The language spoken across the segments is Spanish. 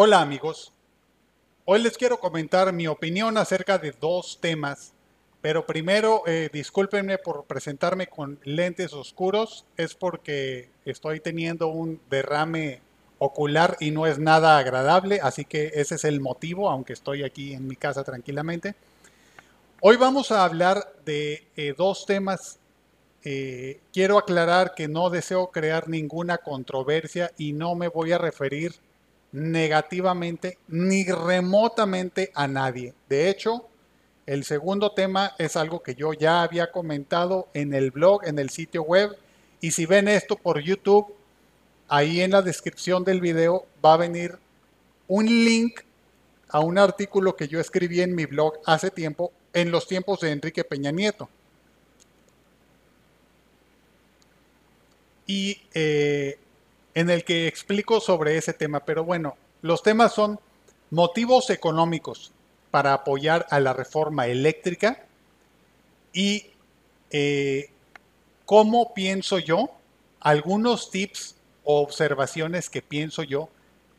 Hola amigos, hoy les quiero comentar mi opinión acerca de dos temas, pero primero eh, discúlpenme por presentarme con lentes oscuros, es porque estoy teniendo un derrame ocular y no es nada agradable, así que ese es el motivo, aunque estoy aquí en mi casa tranquilamente. Hoy vamos a hablar de eh, dos temas. Eh, quiero aclarar que no deseo crear ninguna controversia y no me voy a referir negativamente ni remotamente a nadie. De hecho, el segundo tema es algo que yo ya había comentado en el blog, en el sitio web. Y si ven esto por YouTube, ahí en la descripción del video va a venir un link a un artículo que yo escribí en mi blog hace tiempo, en los tiempos de Enrique Peña Nieto. Y eh, en el que explico sobre ese tema. Pero bueno, los temas son motivos económicos para apoyar a la reforma eléctrica y eh, cómo pienso yo, algunos tips o observaciones que pienso yo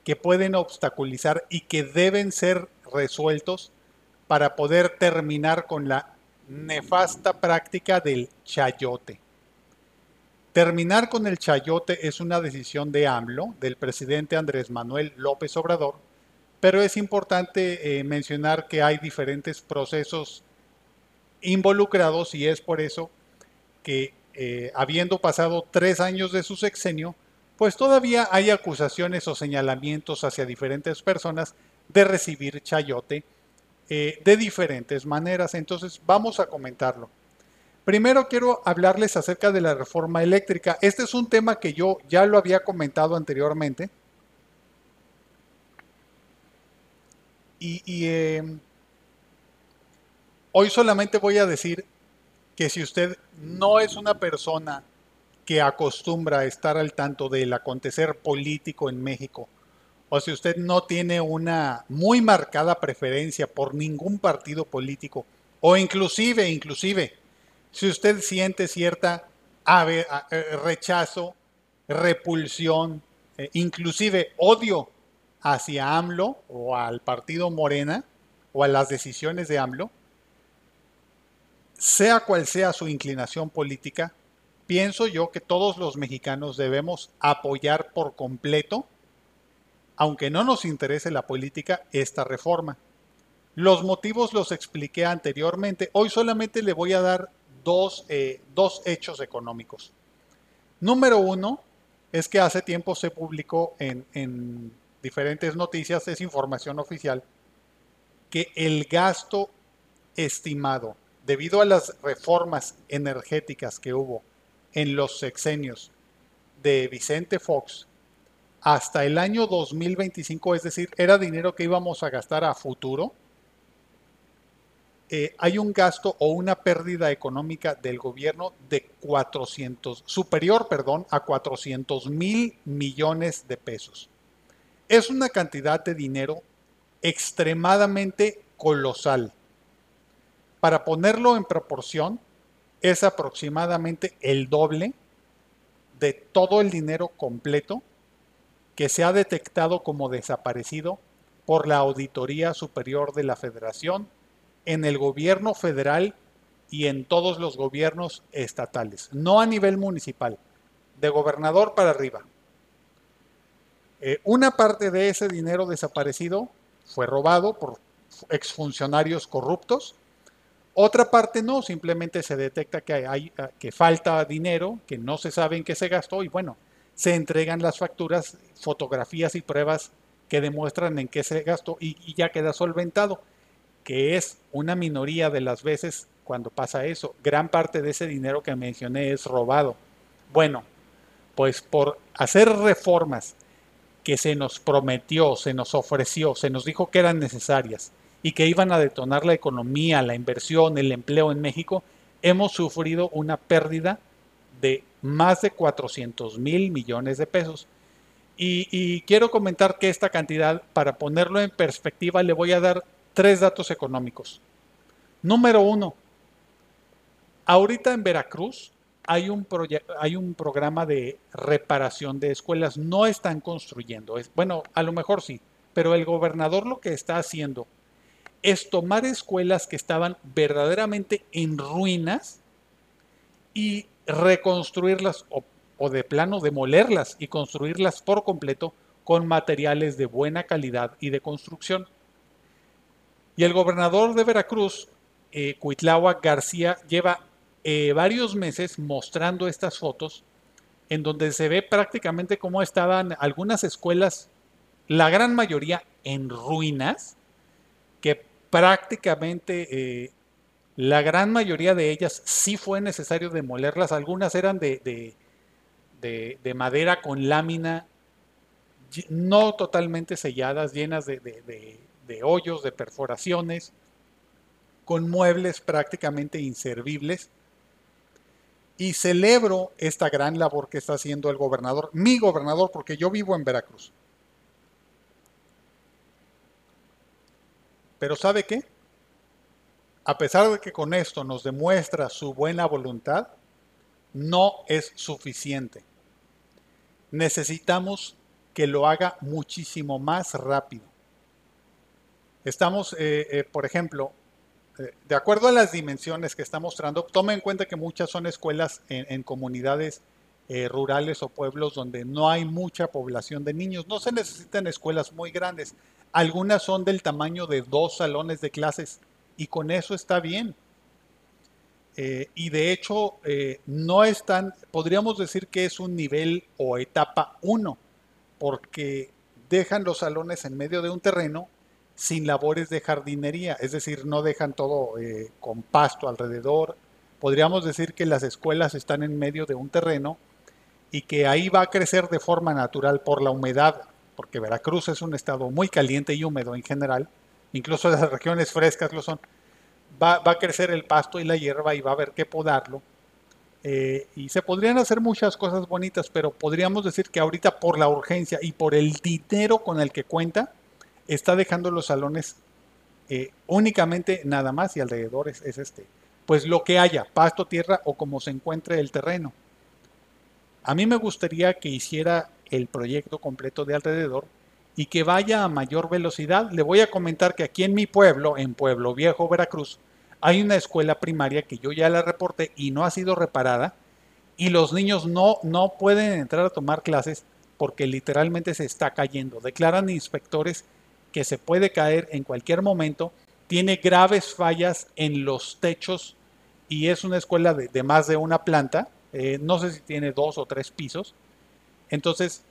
que pueden obstaculizar y que deben ser resueltos para poder terminar con la nefasta práctica del chayote. Terminar con el chayote es una decisión de AMLO, del presidente Andrés Manuel López Obrador, pero es importante eh, mencionar que hay diferentes procesos involucrados y es por eso que eh, habiendo pasado tres años de su sexenio, pues todavía hay acusaciones o señalamientos hacia diferentes personas de recibir chayote eh, de diferentes maneras. Entonces vamos a comentarlo. Primero quiero hablarles acerca de la reforma eléctrica. Este es un tema que yo ya lo había comentado anteriormente. Y, em, hoy solamente voy a decir que si usted no es una persona que acostumbra a estar al tanto del acontecer político en México, o si usted no tiene una muy marcada preferencia por ningún partido político, o inclusive, inclusive, si usted siente cierta eh, rechazo, repulsión, eh, inclusive odio hacia AMLO o al partido Morena o a las decisiones de AMLO, sea cual sea su inclinación política, pienso yo que todos los mexicanos debemos apoyar por completo, aunque no nos interese la política, esta reforma. Los motivos los expliqué anteriormente. Hoy solamente le voy a dar eh, dos, hechos económicos. Número uno es que hace tiempo se publicó en, en diferentes noticias, es información oficial, que el gasto estimado debido a las reformas energéticas que hubo en los sexenios de Vicente Fox hasta el año 2025, es decir, era dinero que íbamos a gastar a futuro, eh, hay un gasto o una pérdida económica del gobierno de 400, superior, perdón, a 400 mil millones de pesos. Es una cantidad de dinero extremadamente colosal. Para ponerlo en proporción, es aproximadamente el doble de todo el dinero completo que se ha detectado como desaparecido por la Auditoría Superior de la Federación en el gobierno federal y en todos los gobiernos estatales, no a nivel municipal, de gobernador para arriba. Eh, una parte de ese dinero desaparecido fue robado por exfuncionarios corruptos, otra parte no, simplemente se detecta que, hay, ah, que falta dinero, que no se sabe en qué se gastó y bueno, se entregan las facturas, fotografías y pruebas que demuestran en qué se gastó y ya queda solventado que es una minoría de las veces cuando pasa eso. Gran parte de ese dinero que mencioné es robado. Bueno, pues por hacer reformas que se nos prometió, se nos ofreció, se nos dijo que eran necesarias y que iban a detonar la economía, la inversión, el empleo en México, hemos sufrido una pérdida de más de 400 mil millones de pesos. Y, y, quiero comentar que esta cantidad, para ponerlo en perspectiva, le voy a dar tres datos económicos. Número uno, ahorita en Veracruz hay un, hay un programa de reparación de escuelas. No están construyendo. Es, bueno, a lo mejor sí, pero el gobernador lo que está haciendo es tomar escuelas que estaban verdaderamente en ruinas y reconstruirlas o, o, de plano demolerlas y construirlas por completo con materiales de buena calidad y de construcción. Y el gobernador de Veracruz, eh, García, lleva eh, varios meses mostrando estas fotos en donde se ve prácticamente cómo estaban algunas escuelas, la gran mayoría en ruinas, que prácticamente eh, la gran mayoría de ellas sí fue necesario demolerlas, algunas eran de, de madera con lámina, no totalmente selladas, llenas de hoyos, de perforaciones, con muebles prácticamente inservibles y celebro esta gran labor que está haciendo el gobernador, mi gobernador, porque yo vivo en Veracruz. Pero ¿sabe qué? A pesar de que con esto nos demuestra su buena voluntad, no es suficiente. Necesitamos que lo haga muchísimo más rápido. Estamos, eh, eh, por ejemplo, de acuerdo a las dimensiones que está mostrando, tome en cuenta que muchas son escuelas en, comunidades eh, rurales o pueblos donde no hay mucha población de niños. No se necesitan escuelas muy grandes. Algunas son del tamaño de dos salones de clases y con eso está bien. Eh, y de hecho, eh, no están, podríamos decir que es un nivel o etapa 1, porque dejan los salones en medio de un terreno sin labores de jardinería, es decir, no dejan todo eh, con pasto alrededor. Podríamos decir que las escuelas están en medio de un terreno y que ahí va a crecer de forma natural por la humedad, porque Veracruz es un estado muy caliente y húmedo en general, incluso las regiones frescas lo son. Va, a crecer el pasto y la hierba y va a haber que podarlo. Eh, y se podrían hacer muchas cosas bonitas, pero podríamos decir que ahorita por la urgencia y por el dinero con el que cuenta, está dejando los salones eh, únicamente nada más y alrededor es, este. Pues lo que haya, pasto, tierra o como se encuentre el terreno. A mí me gustaría que hiciera el proyecto completo de alrededor y que vaya a mayor velocidad. Le voy a comentar que aquí en mi pueblo, en Pueblo Viejo, Veracruz, hay una escuela primaria que yo ya la reporté y no ha sido reparada y los niños no, no pueden entrar a tomar clases porque literalmente se está cayendo. Declaran inspectores que se puede caer en cualquier momento, tiene graves fallas en los techos y es una escuela de, más de una planta, eh, no sé si tiene dos o tres pisos, entonces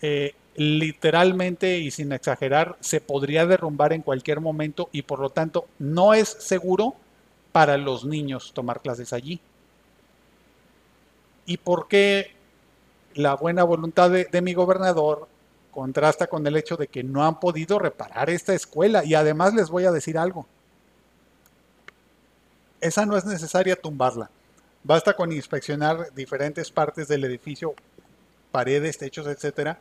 eh, literalmente y sin exagerar se podría derrumbar en cualquier momento y por lo tanto no es seguro para los niños tomar clases allí. ¿Y por qué la buena voluntad de mi gobernador contrasta con el hecho de que no han podido reparar esta escuela. Y además les voy a decir algo. Esa no es necesaria tumbarla. Basta con inspeccionar diferentes partes del edificio, paredes, techos, etcétera,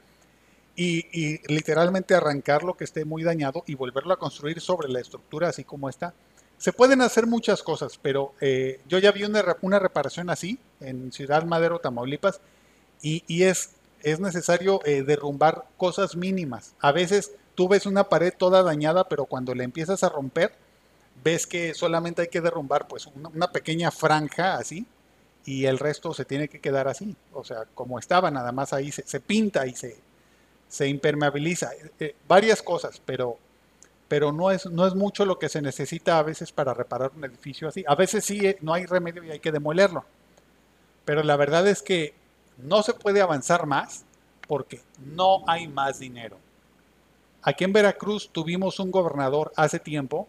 y, literalmente arrancar lo que esté muy dañado y volverlo a construir sobre la estructura así como está. Se pueden hacer muchas cosas, pero eh, yo ya vi una, reparación así en Ciudad Madero, Tamaulipas, y es es necesario eh, derrumbar cosas mínimas. A veces tú ves una pared toda dañada, pero cuando la empiezas a romper, ves que solamente hay que derrumbar pues una, pequeña franja así y el resto se tiene que quedar así. O sea, como estaba, nada más ahí se, pinta y se, se impermeabiliza. Eh, eh, varias cosas, pero, pero no, es, no es mucho lo que se necesita a veces para reparar un edificio así. A veces sí, no hay remedio y hay que demolerlo. Pero la verdad es que no se puede avanzar más porque no hay más dinero. Aquí en Veracruz tuvimos un gobernador hace tiempo,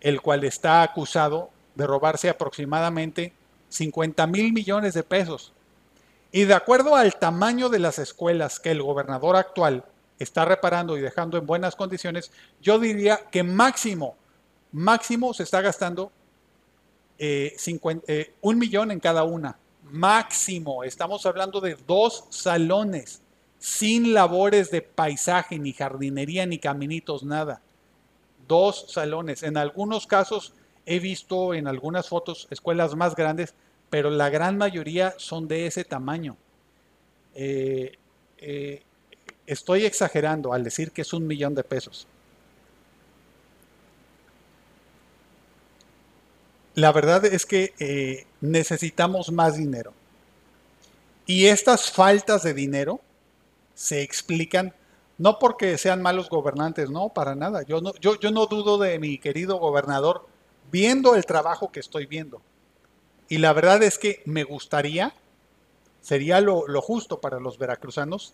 el cual está acusado de robarse aproximadamente 50 mil millones de pesos. Y de acuerdo al tamaño de las escuelas que el gobernador actual está reparando y dejando en buenas condiciones, yo diría que máximo, máximo se está gastando eh, eh, un millón en cada una máximo. Estamos hablando de dos salones sin labores de paisaje, ni jardinería, ni caminitos, nada. Dos salones. En algunos casos he visto en algunas fotos escuelas más grandes, pero la gran mayoría son de ese tamaño. Eh, eh, estoy exagerando al decir que es un millón de pesos. La verdad es que eh, necesitamos más dinero. Y estas faltas de dinero se explican no porque sean malos gobernantes, no, para nada. Yo no, yo, yo no dudo de mi querido gobernador viendo el trabajo que estoy viendo. Y la verdad es que me gustaría, sería lo, lo justo para los veracruzanos,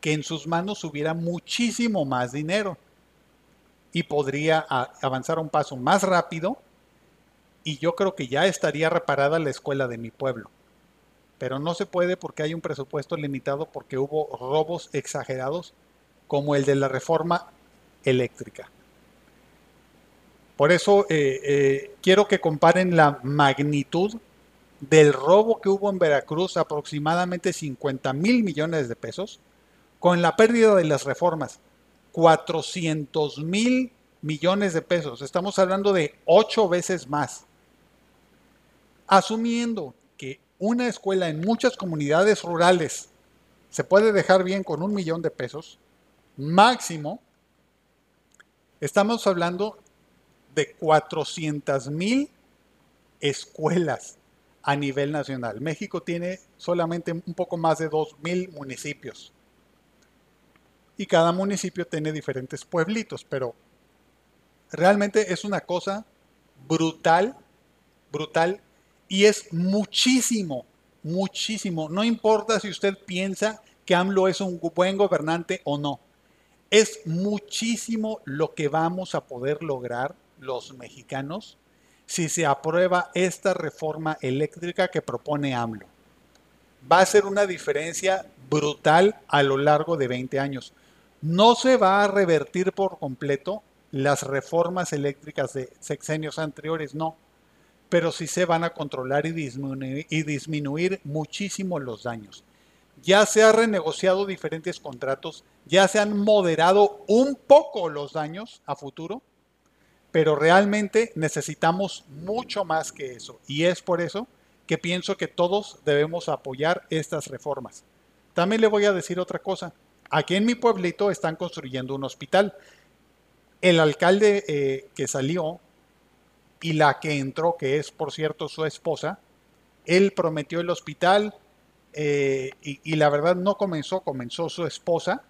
que en sus manos hubiera muchísimo más dinero y podría avanzar un paso más rápido y yo creo que ya estaría reparada la escuela de mi pueblo. Pero no se puede porque hay un presupuesto limitado porque hubo robos exagerados como el de la reforma eléctrica. Por eso eh, eh, quiero que comparen la magnitud del robo que hubo en Veracruz, aproximadamente 50 mil millones de pesos, con la pérdida de las reformas, 400 mil millones de pesos. Estamos hablando de ocho veces más. Asumiendo que una escuela en muchas comunidades rurales se puede dejar bien con un millón de pesos, máximo, estamos hablando de 400 mil escuelas a nivel nacional. México tiene solamente un poco más de 2 mil municipios. Y cada municipio tiene diferentes pueblitos, pero realmente es una cosa brutal, brutal, y es muchísimo, muchísimo. No importa si usted piensa que AMLO es un buen gobernante o no es muchísimo lo que vamos a poder lograr los mexicanos si se aprueba esta reforma eléctrica que propone AMLO. Va a ser una diferencia brutal a lo largo de 20 años. No se va a revertir por completo las reformas eléctricas de sexenios anteriores, no, pero sí se van a controlar y disminuir, muchísimo los daños ya se han renegociado diferentes contratos, ya se han moderado un poco los daños a futuro, pero realmente necesitamos mucho más que eso. Y es por eso que pienso que todos debemos apoyar estas reformas. También le voy a decir otra cosa. Aquí en mi pueblito están construyendo un hospital. El alcalde eh, que salió y la que entró, que es por cierto su esposa, él prometió el hospital, eh, y, la verdad no comenzó, comenzó su esposa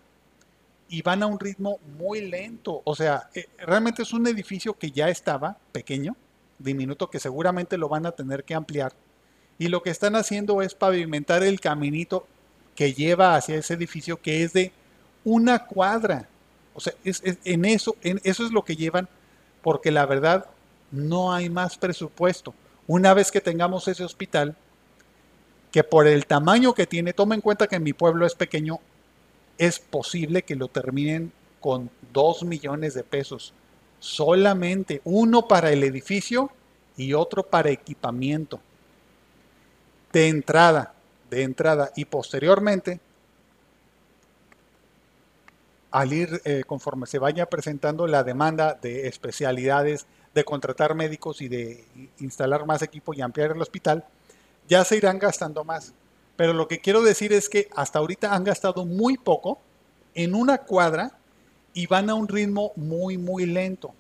y van a un ritmo muy lento. O sea, eh, realmente es un edificio que ya estaba pequeño, diminuto, que seguramente lo van a tener que ampliar. Y lo que están haciendo es pavimentar el caminito que lleva hacia ese edificio que es de una cuadra. O sea, en eso, en eso es lo que llevan, porque la verdad no hay más presupuesto. Una vez que tengamos ese hospital, que por el tamaño que tiene, toma en cuenta que mi pueblo es pequeño, es posible que lo terminen con 2 millones de pesos. Solamente uno para el edificio y otro para equipamiento. De entrada, de entrada y posteriormente, al ir eh, conforme se vaya presentando la demanda de especialidades, de contratar médicos y de instalar más equipo y ampliar el hospital, ya se irán gastando más. Pero lo que quiero decir es que hasta ahorita han gastado muy poco en una cuadra y van a un ritmo muy, muy lento.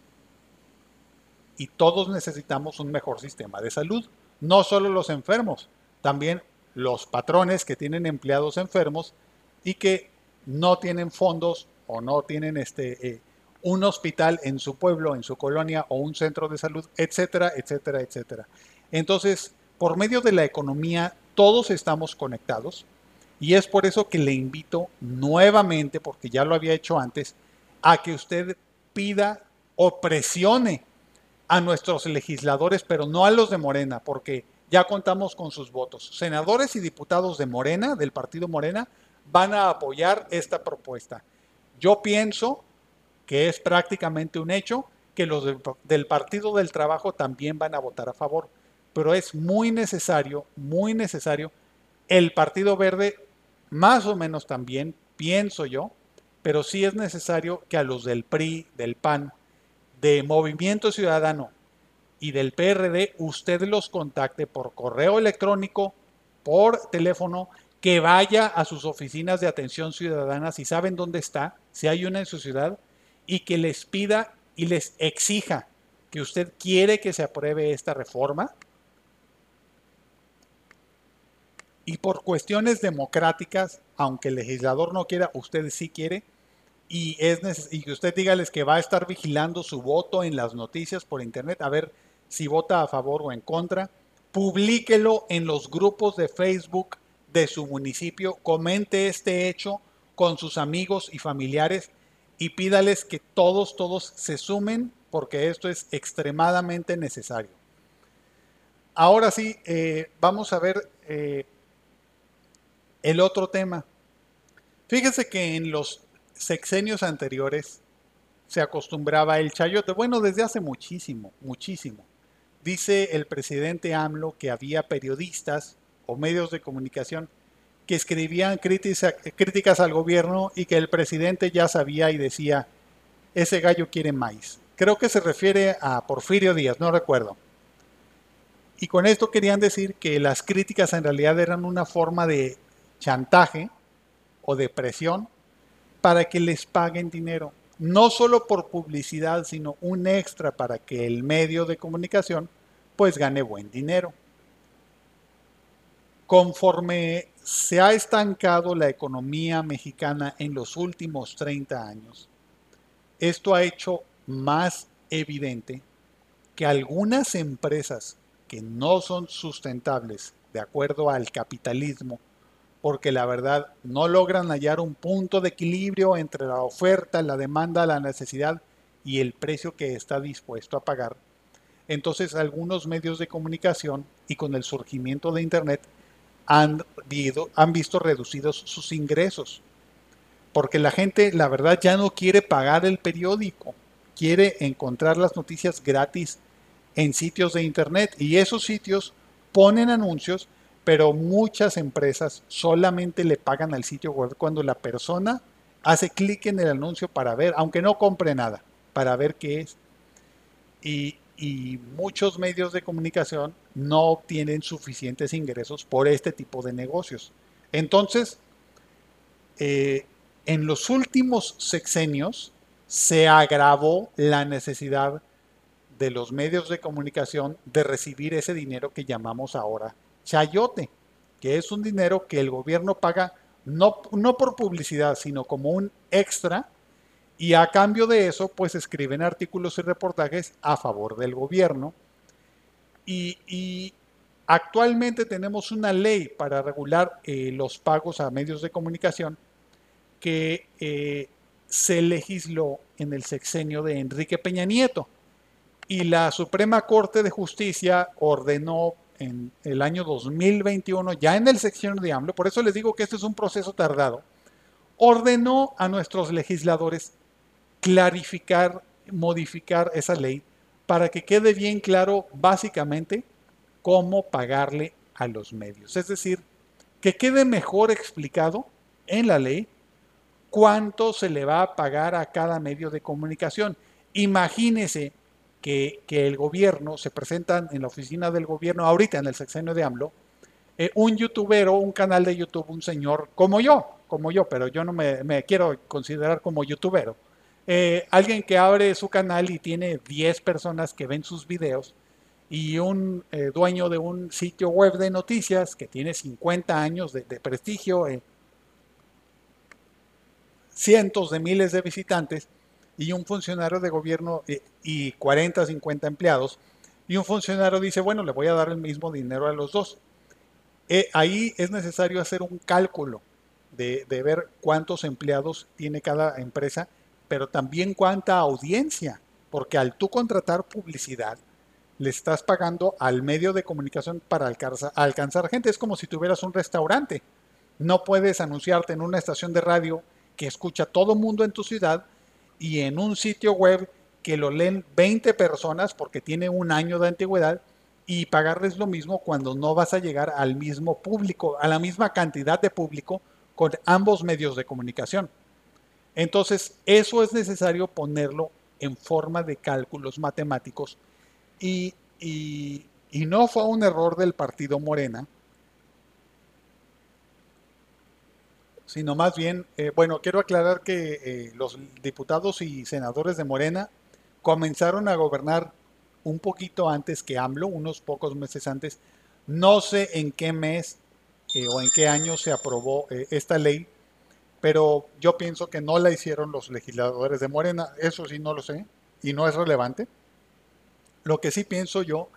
Y todos necesitamos un mejor sistema de salud. No solo los enfermos, también los patrones que tienen empleados enfermos y que no tienen fondos o no tienen este, eh, un hospital en su pueblo, en su colonia o un centro de salud, etcétera, etcétera, etcétera. Entonces, por medio de la economía todos estamos conectados y es por eso que le invito nuevamente, porque ya lo había hecho antes, a que usted pida o presione a nuestros legisladores, pero no a los de Morena, porque ya contamos con sus votos. Senadores y diputados de Morena, del partido Morena, van a apoyar esta propuesta. Yo pienso que es prácticamente un hecho que los del, Partido del Trabajo también van a votar a favor pero es muy necesario, muy necesario. El Partido Verde, más o menos también, pienso yo, pero sí es necesario que a los del PRI, del PAN, de Movimiento Ciudadano y del PRD, usted los contacte por correo electrónico, por teléfono, que vaya a sus oficinas de atención ciudadana si saben dónde está, si hay una en su ciudad, y que les pida y les exija que usted quiere que se apruebe esta reforma. Y por cuestiones democráticas, aunque el legislador no quiera, usted sí quiere, y, es y que usted dígales que va a estar vigilando su voto en las noticias por internet, a ver si vota a favor o en contra. Publíquelo en los grupos de Facebook de su municipio, comente este hecho con sus amigos y familiares y pídales que todos, todos se sumen porque esto es extremadamente necesario. Ahora sí, eh, vamos a ver eh, el otro tema. Fíjese que en los sexenios anteriores se acostumbraba el chayote, bueno, desde hace muchísimo, muchísimo. Dice el presidente AMLO que había periodistas o medios de comunicación que escribían críticas al gobierno y que el presidente ya sabía y decía, ese gallo quiere maíz. Creo que se refiere a Porfirio Díaz, no recuerdo. Y con esto querían decir que las críticas en realidad eran una forma de chantaje o de presión para que les paguen dinero. No solo por publicidad, sino un extra para que el medio de comunicación pues gane buen dinero. Conforme se ha estancado la economía mexicana en los últimos 30 años, esto ha hecho más evidente que algunas empresas que no son sustentables de acuerdo al capitalismo, porque la verdad no logran hallar un punto de equilibrio entre la oferta, la demanda, la necesidad y el precio que está dispuesto a pagar. Entonces algunos medios de comunicación y con el surgimiento de Internet han, han visto reducidos sus ingresos. Porque la gente, la verdad, ya no quiere pagar el periódico, quiere encontrar las noticias gratis en sitios de Internet. Y esos sitios ponen anuncios, pero muchas empresas solamente le pagan al sitio web cuando la persona hace clic en el anuncio para ver, aunque no compre nada, para ver qué es. Y, y muchos medios de comunicación no obtienen suficientes ingresos por este tipo de negocios. Entonces, eh, en los últimos sexenios se agravó la necesidad de los medios de comunicación de recibir ese dinero que llamamos ahora chayote, que es un dinero que el gobierno paga no, no por publicidad, sino como un extra y a cambio de eso, pues escriben artículos y reportajes a favor del gobierno. Y, actualmente tenemos una ley para regular eh, los pagos a medios de comunicación que eh, se legisló en el sexenio de Enrique Peña Nieto. Y la Suprema Corte de Justicia ordenó en el año 2021, ya en el sexenio de AMLO, por eso les digo que este es un proceso tardado, ordenó a nuestros legisladores clarificar, modificar esa ley para que quede bien claro básicamente cómo pagarle a los medios. Es decir, que quede mejor explicado en la ley cuánto se le va a pagar a cada medio de comunicación. Imagínese que, el gobierno, se presentan en la oficina del gobierno, ahorita en el sexenio de AMLO, eh, un youtuber o un canal de YouTube, un señor como yo, como yo, pero yo no me, me quiero considerar como youtuber eh, alguien que abre su canal y tiene 10 personas que ven sus videos y un eh, dueño de un sitio web de noticias que tiene 50 años de, prestigio, eh, cientos de miles de visitantes y un funcionario de gobierno y 40, 50 empleados y un funcionario dice, bueno, le voy a dar el mismo dinero a los dos. ahí es necesario hacer un cálculo de, de ver cuántos empleados tiene cada empresa pero también cuánta audiencia, porque al tú contratar publicidad, le estás pagando al medio de comunicación para alcanzar, gente. Es como si tuvieras un restaurante. No puedes anunciarte en una estación de radio que escucha todo mundo en tu ciudad y en un sitio web que lo leen 20 personas porque tiene un año de antigüedad y pagarles lo mismo cuando no vas a llegar al mismo público, a la misma cantidad de público con ambos medios de comunicación. Entonces, eso es necesario ponerlo en forma de cálculos matemáticos y, no fue un error del partido Morena sino más bien, eh, bueno, quiero aclarar que eh, los diputados y senadores de Morena comenzaron a gobernar un poquito antes que AMLO, unos pocos meses antes. No sé en qué mes eh, o en qué año se aprobó esta ley, pero yo pienso que no la hicieron los legisladores de Morena, eso sí no lo sé y no es relevante. Lo que sí pienso yo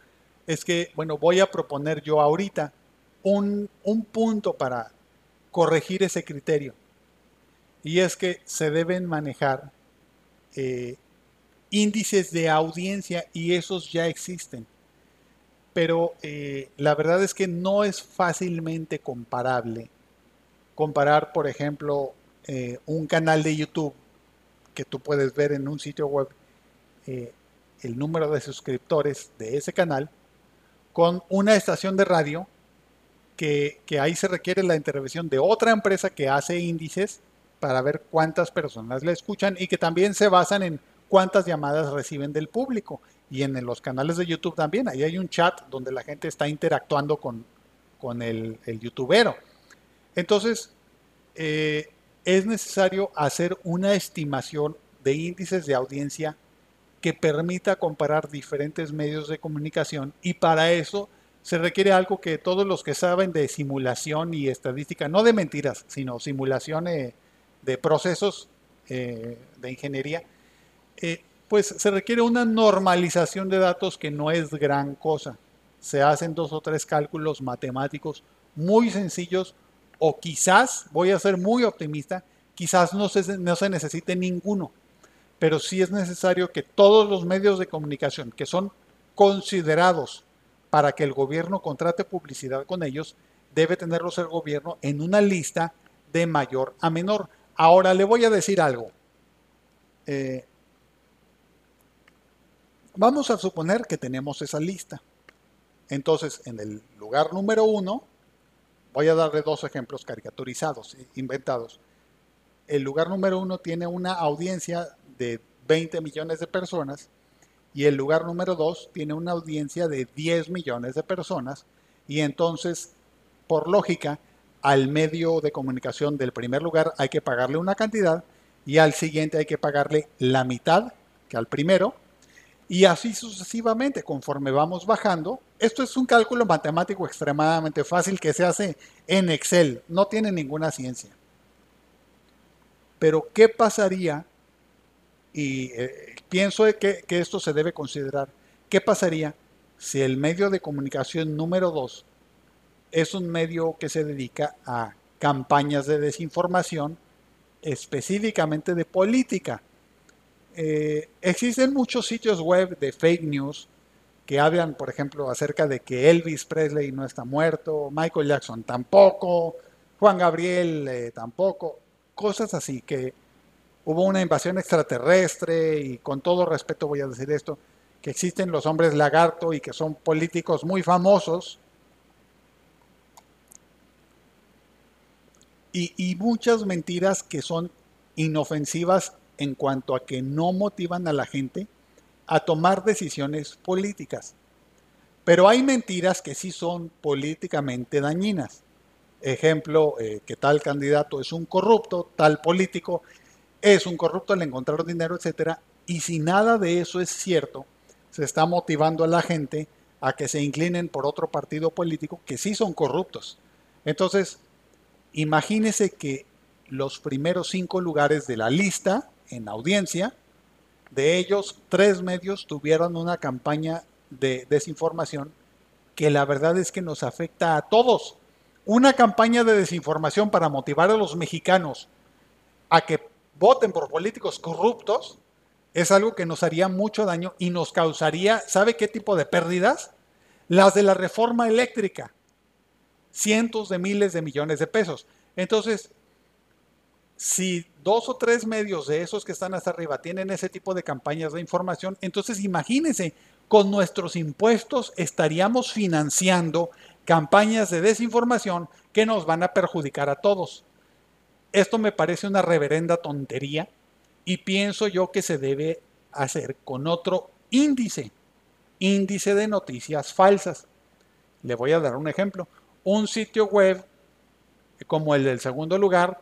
es que, bueno, voy a proponer yo ahorita un, un punto para corregir ese criterio. Y es que se deben manejar eh, índices de audiencia y esos ya existen. Pero eh, la verdad es que no es fácilmente comparable. Comparar, por ejemplo, eh, un canal de YouTube que tú puedes ver en un sitio web, el número de suscriptores de ese canal, con una estación de radio que, ahí se requiere la intervención de otra empresa que hace índices para ver cuántas personas le escuchan y que también se basan en cuántas llamadas reciben del público. Y en los canales de YouTube también, ahí hay un chat donde la gente está interactuando con, con el, youtubero. Entonces, eh, es necesario hacer una estimación de índices de audiencia que permita comparar diferentes medios de comunicación y para eso se requiere algo que todos los que saben de simulación y estadística, no de mentiras, sino simulación eh, de procesos eh, de ingeniería, pues se requiere una normalización de datos que no es gran cosa. Se hacen dos o tres cálculos matemáticos muy sencillos o quizás, voy a ser muy optimista, quizás no se, necesite ninguno, pero sí es necesario que todos los medios de comunicación que son considerados para que el gobierno contrate publicidad con ellos, debe tenerlos el gobierno en una lista de mayor a menor. Ahora le voy a decir algo. Eh, vamos a suponer que tenemos esa lista. Entonces, en el lugar número uno, voy a darle dos ejemplos caricaturizados, inventados. El lugar número uno tiene una audiencia de 20 millones de personas y el lugar número 2 tiene una audiencia de 10 millones de personas y entonces, por lógica, al medio de comunicación del primer lugar hay que pagarle una cantidad y al siguiente hay que pagarle la mitad que al primero y así sucesivamente conforme vamos bajando. Esto es un cálculo matemático extremadamente fácil que se hace en Excel, no tiene ninguna ciencia. Pero ¿qué pasaría y eh, pienso que, que esto se debe considerar. ¿Qué pasaría si el medio de comunicación número dos es un medio que se dedica a campañas de desinformación, específicamente de política? Eh, existen muchos sitios web de fake news que hablan, por ejemplo, acerca de que Elvis Presley no está muerto, Michael Jackson tampoco, Juan Gabriel eh, tampoco, cosas así que hubo una invasión extraterrestre y con todo respeto voy a decir esto, que existen los hombres lagarto y que son políticos muy famosos. Y, y muchas mentiras que son inofensivas en cuanto a que no motivan a la gente a tomar decisiones políticas. Pero hay mentiras que sí son políticamente dañinas. Ejemplo, eh, que tal candidato es un corrupto, tal político es un corrupto al encontrar dinero, etcétera. Y si nada de eso es cierto, se está motivando a la gente a que se inclinen por otro partido político que sí son corruptos. Entonces, imagínese que los primeros cinco lugares de la lista en audiencia, de ellos tres medios tuvieron una campaña de desinformación que la verdad es que nos afecta a todos. Una campaña de desinformación para motivar a los mexicanos a que voten por políticos corruptos es algo que nos haría mucho daño y nos causaría, ¿sabe qué tipo de pérdidas? Las de la reforma eléctrica. Cientos de miles de millones de pesos. Entonces, si dos o tres medios de esos que están hasta arriba tienen ese tipo de campañas de información, entonces imagínense, con nuestros impuestos estaríamos financiando campañas de desinformación que nos van a perjudicar a todos. Esto me parece una reverenda tontería y pienso yo que se debe hacer con otro índice, índice de noticias falsas. Le voy a dar un ejemplo. Un sitio web como el del segundo lugar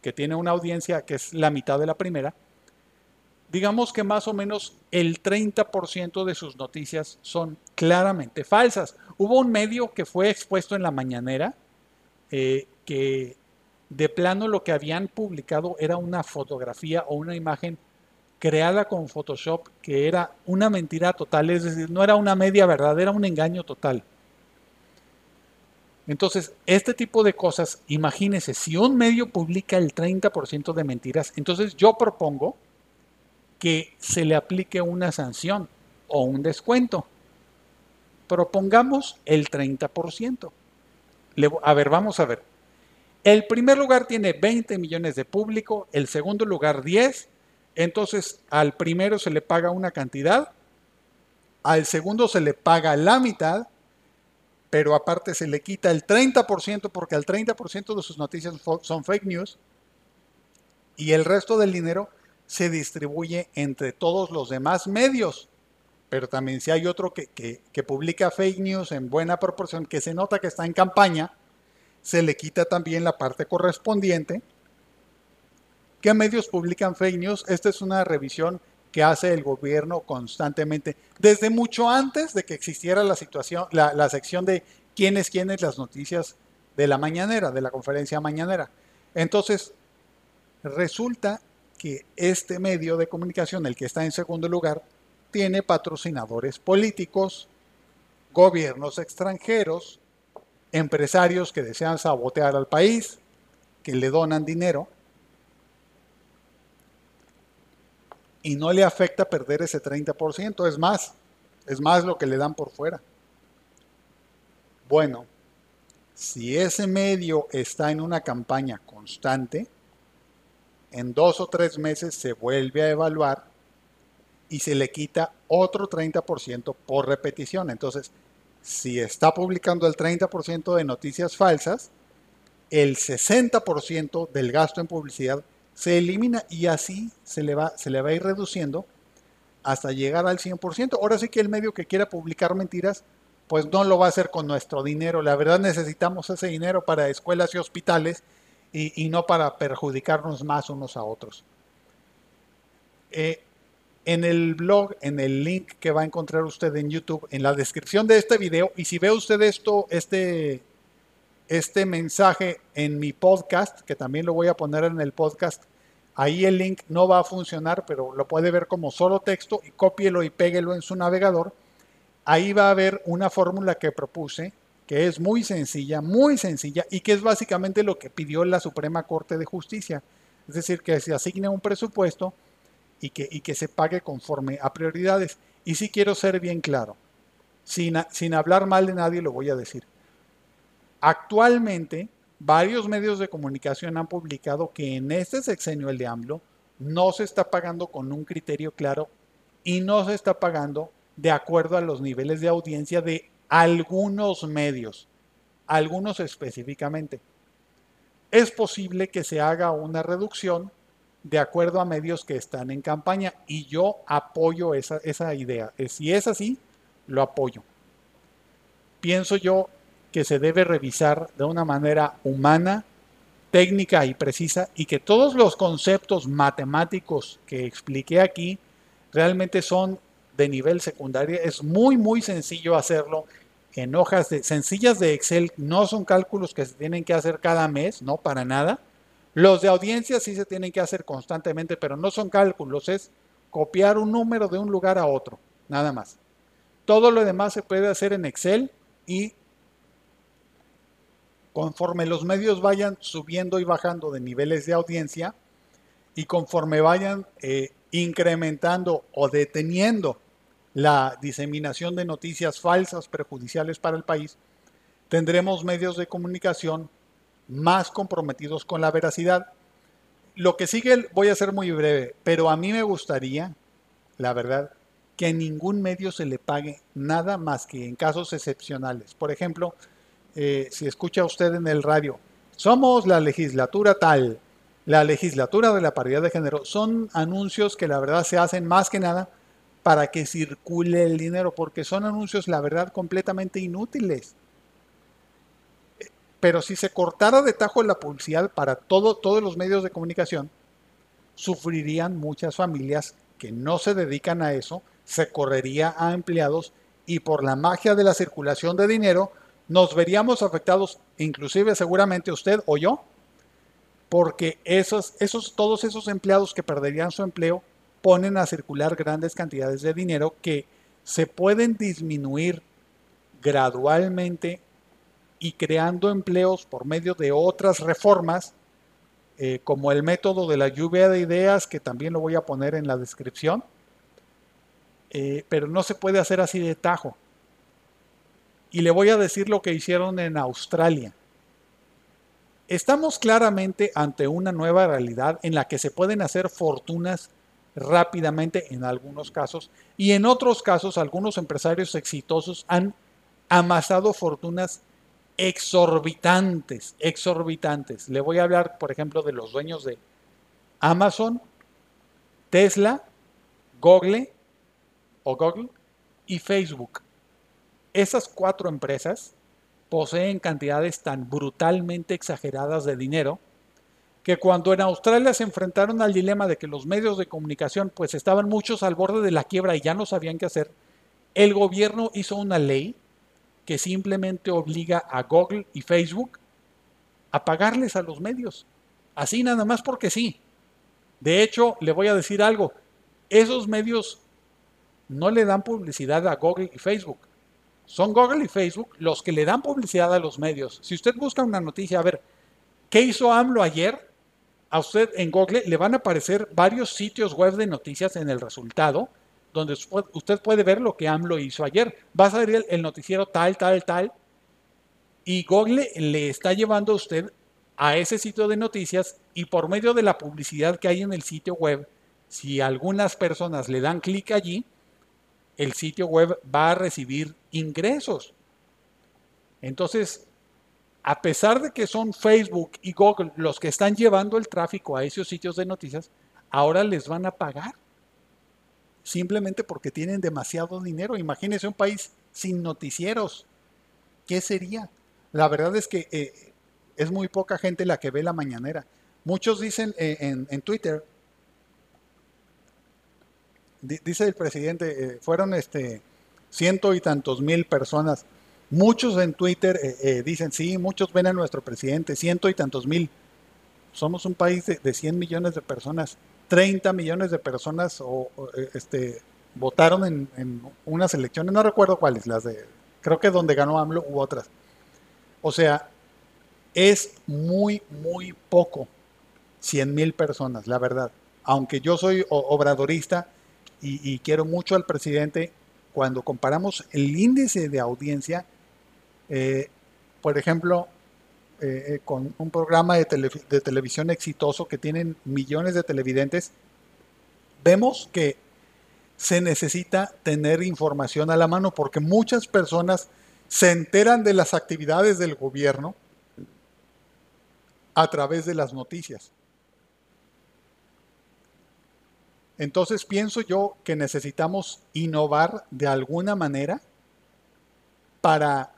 que tiene una audiencia que es la mitad de la primera, digamos que más o menos el 30% de sus noticias son claramente falsas. Hubo un medio que fue expuesto en la mañanera eh, que de plano lo que habían publicado era una fotografía o una imagen creada con Photoshop que era una mentira total, es decir, no era una media verdad, era un engaño total. Entonces, este tipo de cosas, imagínense, si un medio publica el 30% de mentiras, entonces yo propongo que se le aplique una sanción o un descuento. Propongamos el 30%. a ver, vamos a ver. El primer lugar tiene 20 millones de público, el segundo lugar 10, entonces al primero se le paga una cantidad, al segundo se le paga la mitad, pero aparte se le quita el 30% porque al 30% de sus noticias son fake news y el resto del dinero se distribuye entre todos los demás medios. Pero también si hay otro que, que publica fake news en buena proporción, que se nota que está en campaña, se le quita también la parte correspondiente. ¿Qué medios publican fake news? Esta es una revisión que hace el gobierno constantemente, desde mucho antes de que existiera la situación, la, sección de quiénes, quiénes, las noticias de la mañanera, de la conferencia mañanera. Entonces, resulta que este medio de comunicación, el que está en segundo lugar, tiene patrocinadores políticos, gobiernos extranjeros, empresarios que desean sabotear al país, que le donan dinero, y no le afecta perder ese 30%, es más, es más lo que le dan por fuera. Bueno, si ese medio está en una campaña constante, en dos o tres meses se vuelve a evaluar y se le quita otro 30% por repetición. Entonces, si está publicando el 30% de noticias falsas, el 60% del gasto en publicidad se elimina y así se le va, se le va a ir reduciendo hasta llegar al 100%. Ahora sí que el medio que quiera publicar mentiras, pues no lo va a hacer con nuestro dinero. La verdad necesitamos ese dinero para escuelas y hospitales y, no para perjudicarnos más unos a otros. Eh, en el blog, en el link que va a encontrar usted en YouTube, en la descripción de este video, y si ve usted esto, este, este mensaje en mi podcast, que también lo voy a poner en el podcast, ahí el link no va a funcionar, pero lo puede ver como solo texto y cópielo y péguelo en su navegador. Ahí va a haber una fórmula que propuse, que es muy sencilla, muy sencilla, y que es básicamente lo que pidió la Suprema Corte de Justicia. Es decir, que se asigne un presupuesto y que, y que se pague conforme a prioridades. Y si quiero ser bien claro, sin, sin hablar mal de nadie lo voy a decir. Actualmente, varios medios de comunicación han publicado que en este sexenio, el de AMLO, no se está pagando con un criterio claro y no se está pagando de acuerdo a los niveles de audiencia de algunos medios, algunos específicamente. Es posible que se haga una reducción de acuerdo a medios que están en campaña y yo apoyo esa, esa idea. Si es así, lo apoyo. Pienso yo que se debe revisar de una manera humana, técnica y precisa y que todos los conceptos matemáticos que expliqué aquí realmente son de nivel secundario. Es muy, muy sencillo hacerlo en hojas de, sencillas de Excel. No son cálculos que se tienen que hacer cada mes, no para nada. Los de audiencia sí se tienen que hacer constantemente, pero no son cálculos, es copiar un número de un lugar a otro, nada más. Todo lo demás se puede hacer en Excel y conforme los medios vayan subiendo y bajando de niveles de audiencia y conforme vayan eh, incrementando o deteniendo la diseminación de noticias falsas perjudiciales para el país, tendremos medios de comunicación más comprometidos con la veracidad. Lo que sigue voy a ser muy breve, pero a mí me gustaría, la verdad, que a ningún medio se le pague nada más que en casos excepcionales. Por ejemplo, eh, si escucha usted en el radio, somos la legislatura tal, la legislatura de la paridad de género, son anuncios que la verdad se hacen más que nada para que circule el dinero, porque son anuncios, la verdad, completamente inútiles. Pero si se cortara de tajo la publicidad para todo, todos los medios de comunicación, sufrirían muchas familias que no se dedican a eso, se correría a empleados y por la magia de la circulación de dinero nos veríamos afectados, inclusive seguramente usted o yo, porque esos, esos, todos esos empleados que perderían su empleo ponen a circular grandes cantidades de dinero que se pueden disminuir gradualmente y creando empleos por medio de otras reformas, eh, como el método de la lluvia de ideas, que también lo voy a poner en la descripción, eh, pero no se puede hacer así de tajo. Y le voy a decir lo que hicieron en Australia. Estamos claramente ante una nueva realidad en la que se pueden hacer fortunas rápidamente en algunos casos y en otros casos algunos empresarios exitosos han amasado fortunas exorbitantes, exorbitantes. Le voy a hablar, por ejemplo, de los dueños de Amazon, Tesla, Google o Google y Facebook. Esas cuatro empresas poseen cantidades tan brutalmente exageradas de dinero que cuando en Australia se enfrentaron al dilema de que los medios de comunicación pues estaban muchos al borde de la quiebra y ya no sabían qué hacer, el gobierno hizo una ley que simplemente obliga a Google y Facebook a pagarles a los medios. Así nada más porque sí. De hecho, le voy a decir algo, esos medios no le dan publicidad a Google y Facebook. Son Google y Facebook los que le dan publicidad a los medios. Si usted busca una noticia, a ver, ¿qué hizo AMLO ayer? A usted en Google le van a aparecer varios sitios web de noticias en el resultado, donde usted puede ver lo que AMLO hizo ayer. Va a salir el, noticiero tal, tal, tal, y Google le está llevando a usted a ese sitio de noticias y por medio de la publicidad que hay en el sitio web, si algunas personas le dan clic allí, el sitio web va a recibir ingresos. Entonces, a pesar de que son Facebook y Google los que están llevando el tráfico a esos sitios de noticias, ahora les van a pagar. Simplemente porque tienen demasiado dinero. Imagínense un país sin noticieros. ¿Qué sería? La verdad es que eh, es muy poca gente la que ve la mañanera. Muchos dicen eh, en Twitter, dice el presidente, eh, fueron este ciento y tantos mil personas. Muchos en Twitter eh, eh, dicen, sí, muchos ven a nuestro presidente, ciento y tantos mil. Somos un país de, de 100 millones de personas, 30 millones de personas o, este, votaron en, en, unas elecciones, no recuerdo cuáles, las de, creo que donde ganó AMLO u otras. O sea, es muy, muy poco, 100 mil personas, la verdad. Aunque yo soy obradorista, y, quiero mucho al presidente, cuando comparamos el índice de audiencia, eh, por ejemplo, eh, eh, con un programa de, de, televisión exitoso que tienen millones de televidentes, vemos que se necesita tener información a la mano porque muchas personas se enteran de las actividades del gobierno a través de las noticias. Entonces pienso yo que necesitamos innovar de alguna manera para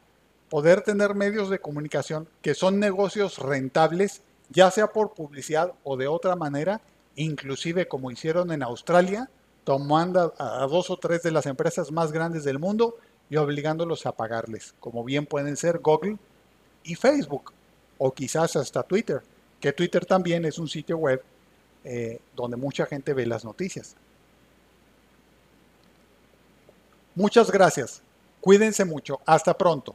poder tener medios de comunicación que son negocios rentables, ya sea por publicidad o de otra manera, inclusive como hicieron en Australia, tomando a, dos o tres de las empresas más grandes del mundo y obligándolos a pagarles, como bien pueden ser Google y Facebook, o quizás hasta Twitter, que Twitter también es un sitio web eh, donde mucha gente ve las noticias. Muchas gracias. Cuídense mucho. Hasta pronto.